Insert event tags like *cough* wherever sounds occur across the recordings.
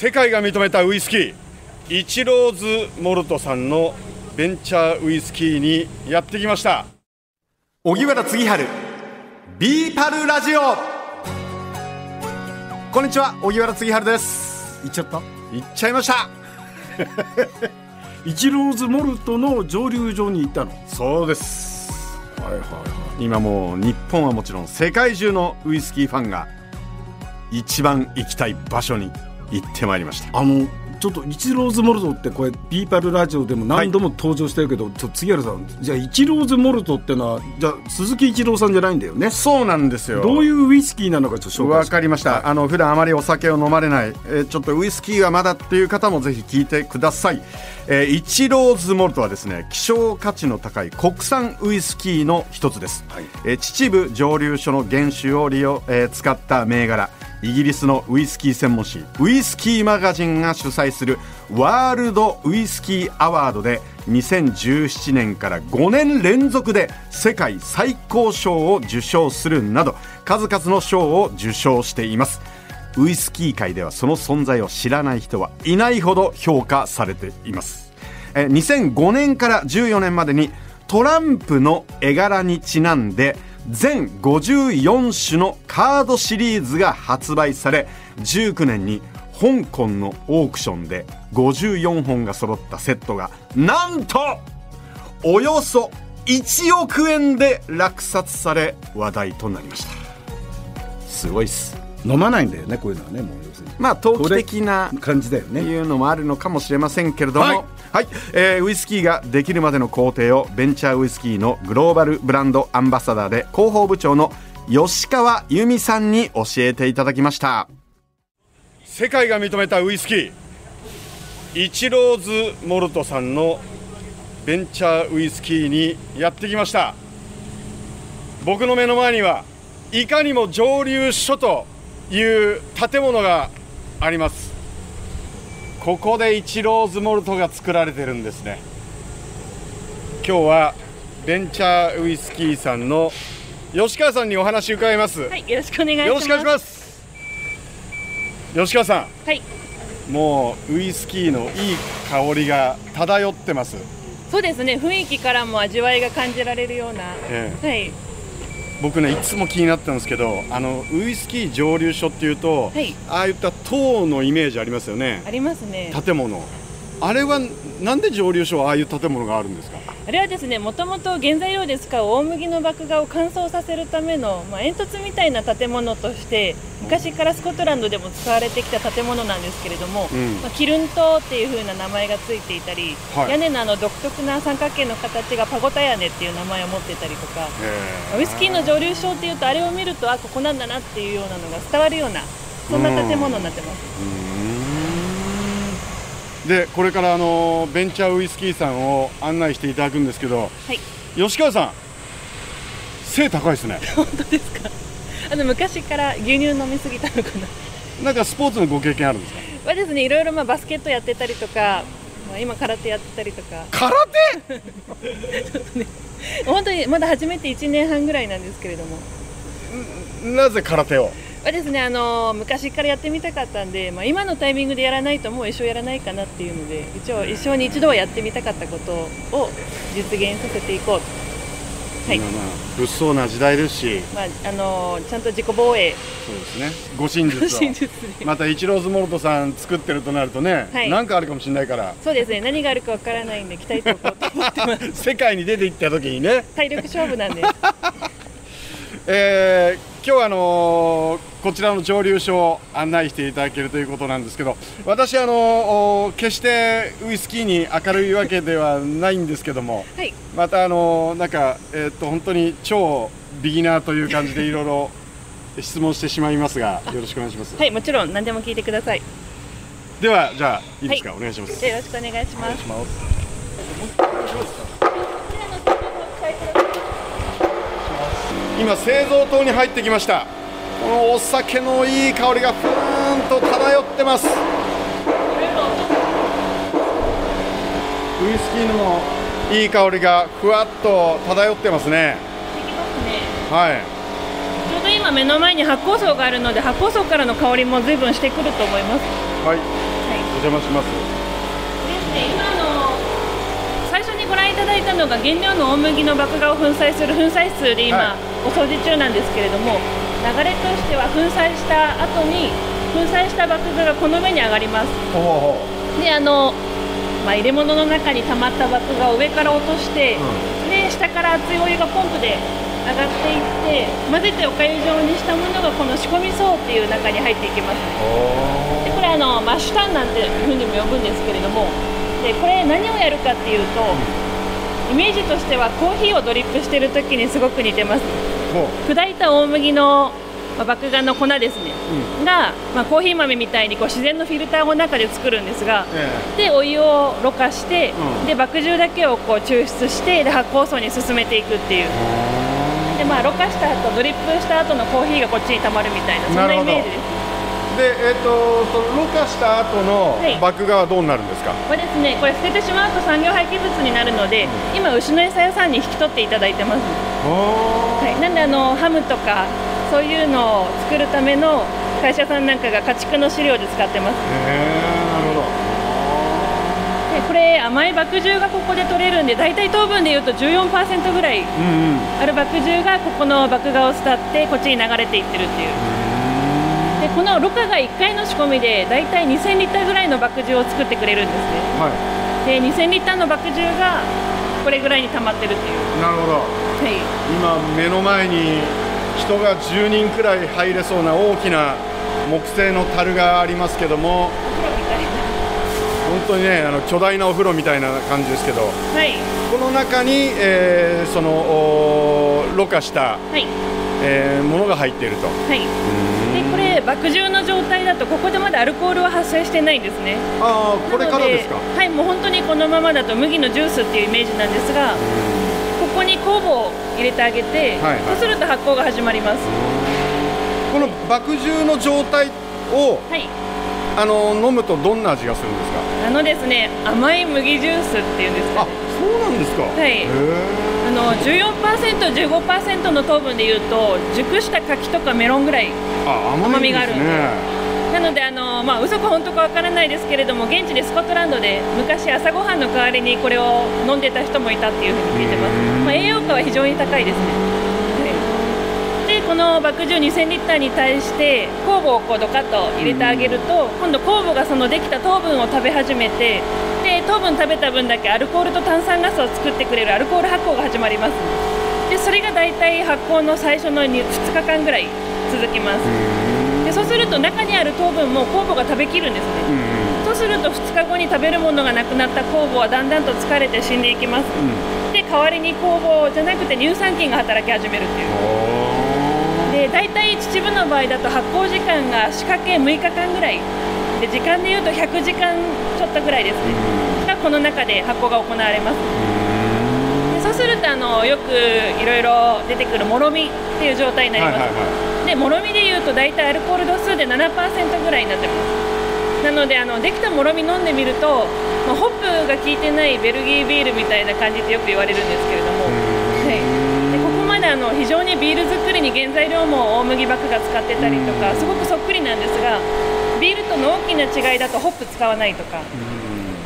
世界が認めたウイスキー。イチローズモルトさんのベンチャーウイスキーにやってきました。荻原次春ビーパルラジオ。こんにちは荻原次春です。行っちゃった？行っちゃいました。*laughs* イチローズモルトの蒸留所に行ったの？そうです。はいはいはい。今もう日本はもちろん世界中のウイスキーファンが一番行きたい場所に行ってまいりました。あのちょっとイチローズモルトってこれビーパルラジオでも何度も登場してるけど、ちょ杉原さんじゃあイチローズモルトってのはじゃあ鈴木一郎さんじゃないんだよね。そうなんですよ。どういうウイスキーなのかちょっと紹介わかりました、あの普段あまりお酒を飲まれない、えーちょっとウイスキーはまだっていう方もぜひ聞いてください、えーイチローズモルトはですね希少価値の高い国産ウイスキーの一つです、はい。えー秩父蒸留所の原酒を利用、えー使った銘柄イギリスのウイスキー専門誌ウイスキーマガジンが主催するワールドウイスキーアワードで2017年から5年連続で世界最高賞を受賞するなど数々の賞を受賞しています。ウイスキー界ではその存在を知らない人はいないほど評価されています。え2005年から14年までにトランプの絵柄にちなんで全54種のカードシリーズが発売され19年に香港のオークションで54本が揃ったセットがなんとおよそ1億円で落札され話題となりました。すごいっす。飲まないんだよねこういうのはねもう。まあ投機的な感じだよね。いうのもあるのかもしれませんけれども、ははい。いえーウイスキーができるまでの工程をベンチャーウイスキーのグローバルブランドアンバサダーで広報部長の吉川由美さんに教えていただきました。世界が認めたウイスキーイチローズモルトさんのベンチャーウイスキーにやってきました。僕の目の前にはいかにも蒸留所という建物があります。ここでイチローズモルトが作られてるんですね。今日はベンチャーウイスキーさんの吉川さんにお話伺います、はい、よろしくお願いします。よろしくお願いします。吉川さはい、んもうウイスキーのいい香りが漂ってます。そうですね。雰囲気からも味わいが感じられるような。え。はい、僕ねいつも気になったんですけどあのウイスキー蒸留所っていうと、はいああいった塔のイメージありますよねありますね。建物あれはなんで蒸留所はああいう建物があるんですかあれはですね、もともと原材料で使う大麦の麦芽を乾燥させるための、まあ、煙突みたいな建物として昔からスコットランドでも使われてきた建物なんですけれども、うん。まあ、キルン島っていう風な名前がついていたり、はい。屋根のあの独特な三角形の形がパゴタ屋根っていう名前を持ってたりとか、ウイスキーの蒸留所っていうとあれを見るとあここなんだなっていうようなのが伝わるようなそんな建物になってます。でこれからあのベンチャーウイスキーさんを案内していただくんですけどはい。吉川さん背高いですね。*laughs* 本当ですか？あの昔から牛乳飲みすぎたのかな。なんかスポーツのご経験あるんですか？はですねいろいろまあバスケットやってたりとか、まあ、今空手やってたりとか。空手？*laughs* 本当にまだ始めて1年半ぐらいなんですけれども。なぜ空手を？はですねあの昔からやってみたかったんで、まあ、今のタイミングでやらないともう一生やらないかなっていうので一応一生に一度はやってみたかったことを実現させていこうと。はい。まあまあ物騒な時代ですし。まああのちゃんと自己防衛。そうですね。護身術を。真実にまたイチローズモルトさん作ってるとなるとね、はい。なんかあるかもしれないから。そうですね。何があるかわからないんで鍛えておこうと思ってます。*laughs* 世界に出て行った時にね。体力勝負なんで。*laughs* えー今日はあのーこちらの蒸留所を案内していただけるということなんですけど私あのーお決してウイスキーに明るいわけではないんですけどもはい。またあのーなんかえーっと本当に超ビギナーという感じでいろいろ質問してしまいますがよろしくお願いします、はいもちろん何でも聞いてください。ではじゃあいいですか、はい。お願いします。よろしくお願いします。します今製造棟に入ってきました。このお酒のいい香りがふーんと漂ってます。ウイスキーのいい香りがふわっと漂ってますね。はい。ちょうど今今目の前に発酵槽があるので発酵槽からの香りも随分してくると思います。はい。はい。お邪魔します。ですね。今ご覧いただいたのが原料の大麦の麦芽を粉砕する粉砕室で今、はい。お掃除中なんですけれども流れとしては粉砕した後に粉砕した麦芽がこの上に上がります。であの、まあ、入れ物の中に溜まった麦芽を上から落として、で下から熱いお湯がポンプで上がっていって混ぜておかゆ状にしたものがこの仕込み層っていう中に入っていきます。でこれあのマッシュタンなんていうふうにも呼ぶんですけれどもでこれ何をやるかっていうと、イメージとしてはコーヒーをドリップしてる時にすごく似てます。砕いた大麦の、まあ、麦芽の粉ですね、が、まあ、コーヒー豆みたいにこう自然のフィルターを中で作るんですがえでお湯をろ過して、うん。で麦汁だけをこう抽出してで発酵槽に進めていくっていう。でまあろ過した後ドリップした後のコーヒーがこっちにたまるみたいなそんなイメージですでえっ、とそのろ過した後のはい。麦芽はどうなるんですか、これですねこれ捨ててしまうと産業廃棄物になるので、今牛の餌屋さんに引き取っていただいてます、はい、なんであのハムとかそういうのを作るための会社さんなんかが家畜の飼料で使ってます。なるほど。でこれ甘い麦汁がここで取れるんで大体糖分でいうと14%ぐらいある麦汁がここの麦芽を伝ってこっちに流れていってるっていうでこのろ過が1回の仕込みで大体2000リッターぐらいの麦汁を作ってくれるんですね。はで2000リッターの麦汁がこれぐらいに溜まってるっていう。いなるほど。はい。今目の前に人が10人くらい入れそうな大きな木製の樽がありますけども。本当にねあの巨大なお風呂みたいな感じですけど。はい。この中に、えーそのろ過した、はい。えーものが入っていると。はい。でこれ麦汁の状態だとここでまだアルコールは発生してないんですね。ああこれからですか？はいもう本当にこのままだと麦のジュースっていうイメージなんですがここに酵母を入れてあげて、はいはい。そうすると発酵が始まります。この麦汁の状態をはい。あの飲むとどんな味がするんですか？あのですね甘い麦ジュースっていうんですかあねそうなんですか。はい。へあの 14%15% の糖分でいうと熟した柿とかメロンぐらい甘みがあるんで。ねなのであの、まあ嘘か本当かわからないですけれども現地でスコットランドで昔朝ごはんの代わりにこれを飲んでた人もいたっていうふうに聞いてます、まあ、栄養価は非常に高いですね、この麦汁2000リッターに対して酵母をこうドカッと入れてあげると今度酵母がそのできた糖分を食べ始めてで糖分食べた分だけアルコールと炭酸ガスを作ってくれるアルコール発酵が始まります。でそれが大体発酵の最初の2 2日間ぐらい続きます。でそうすると中にある糖分も酵母が食べきるんですね。うん。そうすると2日後に食べるものがなくなった酵母はだんだんと疲れて死んでいきます。で代わりに酵母じゃなくて乳酸菌が働き始めるっていう。で大体秩父の場合だと発酵時間が仕掛け6日間ぐらい。で時間でいうと100時間っとぐらいです。ねがこの中で発酵が行われます。でそうするとあのよくいろいろ出てくるもろみっていう状態になります、はいはいはでもろみでいうと大体アルコール度数で7%ぐらいになってます。なのであのできたもろみ飲んでみると、まあ、ホップが効いてないベルギービールみたいな感じってよく言われるんですけれども、はい、でここまであの非常にビール作りに原材料も大麦麦が使ってたりとかすごくそっくりなんですがビールとの大きな違いだとホップ使わないとか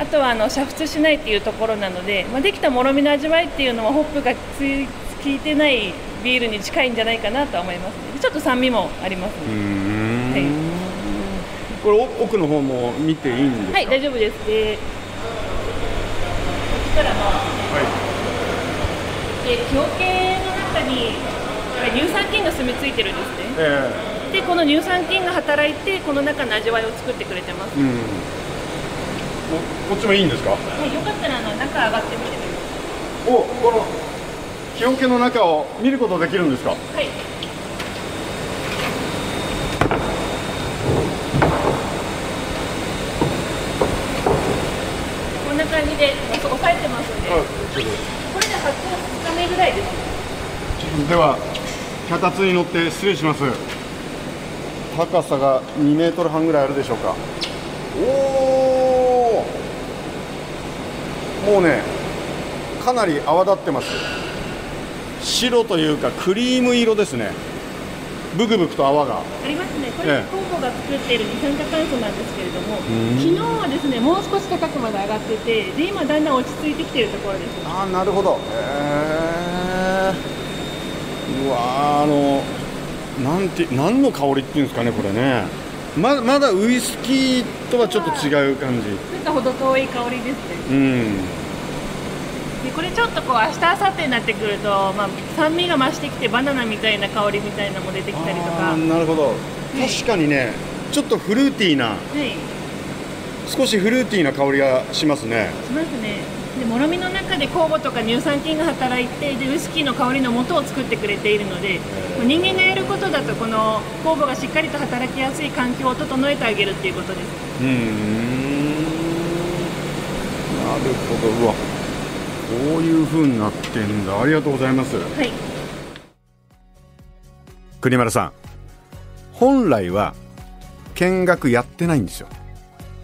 あとはあの煮沸しないっていうところなので、まあ、できたもろみの味わいっていうのはホップがつい効いてないビールに近いんじゃないかなとは思いますね。ちょっと酸味もありますいね、はい。これお奥の方も見ていいんですか？はい大丈夫です。でこっちからまあで気桶の中に乳酸菌が住み着いてるんですね。えでこの乳酸菌が働いてこの中の味わいを作ってくれてます、えうん。ここっちもいいんですか？はい、よかったらあの中上がってみてください。おこの木桶の中を見ることできるんですか？はい。こんな感じで押さえてますんで、これで発酵2日目ぐらいですね。では脚立に乗って失礼します高さが2メートル半ぐらいあるでしょうか。おおもうねかなり泡立ってます。白というかクリーム色ですね。ブクブクと泡が。ありますね、これ、ええ。酵母が作っている二酸化炭素なんですけれども、ん。昨日はですね、もう少し高くまで上がってて、で今、だんだん落ち着いてきているところです。ああなるほど。へえうわーあのなんて何の香りっていうんですかねこれね。ままだウイスキーとはちょっと違う感じ。なんか程遠い香りですね。うん。でこれちょっとこう明日明後日になってくると、まあ、酸味が増してきてバナナみたいな香りみたいなのも出てきたりとか、なるほど。確かにねちょっとフルーティーなはい、少しフルーティーな香りがしますね。しますねでもろみの中で酵母とか乳酸菌が働いてでウイスキーの香りの元を作ってくれているので人間がやることだとこの酵母がしっかりと働きやすい環境を整えてあげるっていうことです。うーん。なるほど。うわ。こういう風になってんだ。ありがとうございます。はい。国丸さん。本来は見学やってないんですよ。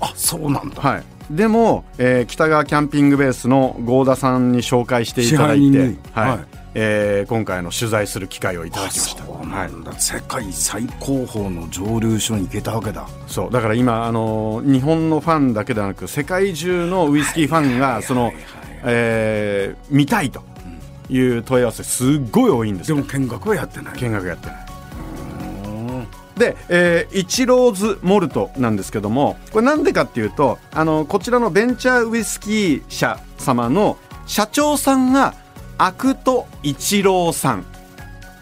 あそうなんだ。はいでも、えー北川キャンピングベースの合田さんに紹介していただいて、はい。はい。えー今回の取材する機会をいただあきました。そうはないんだ、世界最高峰の蒸留所に行けたわけだ。そう。だから今あの日本のファンだけではなく世界中のウイスキーファンがその、えー見たいという問い合わせすっごい多いんですよ。でも見学はやってない。見学やってないで、えーイチローズモルトなんですけどもこれなんでかっていうとあのこちらのベンチャーウイスキー社様の社長さんがアクトイチローさん。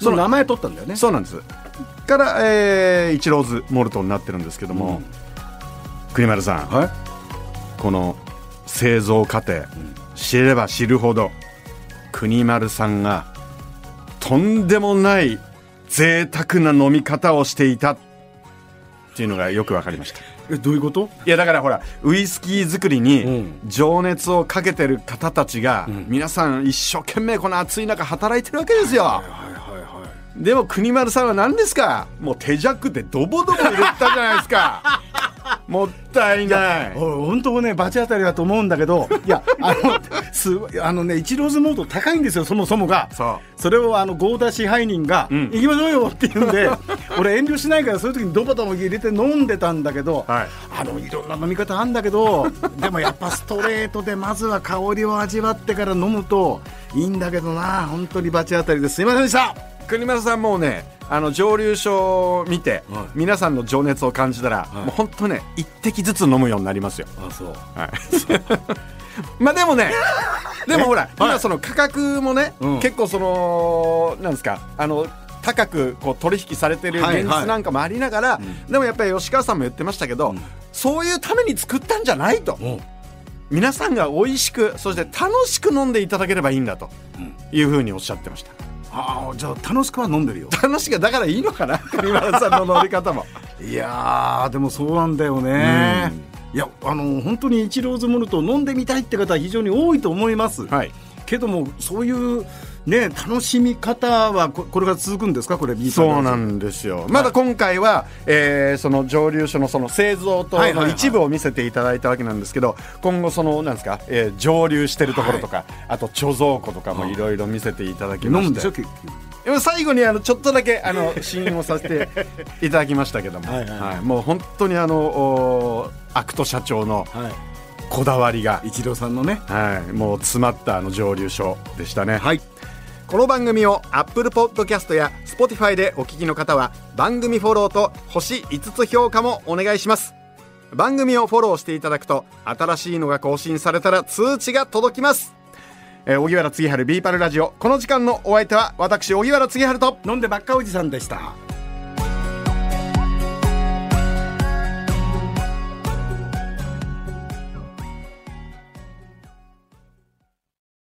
その名前取ったんだよね。そうなんです。から、えーイチローズモルトになってるんですけども、国丸さんはい。この製造過程、知れば知るほど国丸さんがとんでもない贅沢な飲み方をしていた。っていうのがよく分かりました。えどういうこと？いやだからほらウイスキー作りうにん。情熱をかけてる方たちが、ん。皆さん一生懸命この暑い中働いてるわけですよ、はいはいはでも国丸さんは何ですか？もう手弱でドボドボ入れたじゃないですかもったいない。い本当ね罰当たりだと思うんだけどいやあのすごいあのねイチローズモード高いんですよそもそもが。そう。それをあの合田支配人が、ん。行きましょうよって言うんで *laughs* 俺遠慮しないからそういう時にドバドバ入れて飲んでたんだけど、はい。あのいろんな飲み方あんだけど *laughs* でもやっぱストレートでまずは香りを味わってから飲むといいんだけどな本当に罰当たりです。いませんでした。国丸さんもうねあの蒸留所を見て、はい。皆さんの情熱を感じたら、い。もう本当ね一滴ずつ飲むようになりますよ。あそう。*laughs* まあでもねでもほら、今その価格もね、うん。結構そのなんですかあの高くこう取引されてるはいはい。現実なんかもありながら、でもやっぱり吉川さんも言ってましたけど、そういうために作ったんじゃないと、も皆さんが美味しくそして楽しく飲んでいただければいいんだというふうにおっしゃってましたああじゃあ楽しくは飲んでるよ。楽しくだからいいのかな国丸さんの飲み方も。いやーでもそうなんだよね、いやあの本当にイチローズモルトを飲んでみたいって方は非常に多いと思います、はい。けどもそういうね楽しみ方はここれが続くんですか？これそうなんんですよ。まだ今回は、えーその蒸留所のその製造と一部を見せていただいたわけなんですけど、今後そのなんですか、えー蒸留してるところとか、あと貯蔵庫とかもい。ろいろ見せていただきまして。飲むん最後にあのちょっとだけあの試飲をさせていただきましたけども、はいはいはい。もう本当にあのおアクト社長のはこだわりが。いイチローさんのね。はい、もう詰まったあの蒸留所でしたね。はいこの番組を Apple Podcast や Spotify でお聞きの方は番組フォローと星5つ評価もお願いします。番組をフォローしていただくと新しいのが更新されたら通知が届きます。えー荻原次春ビーパルラジオ。この時間のお相手は私荻原次春と。飲んでばっかおじさんでした。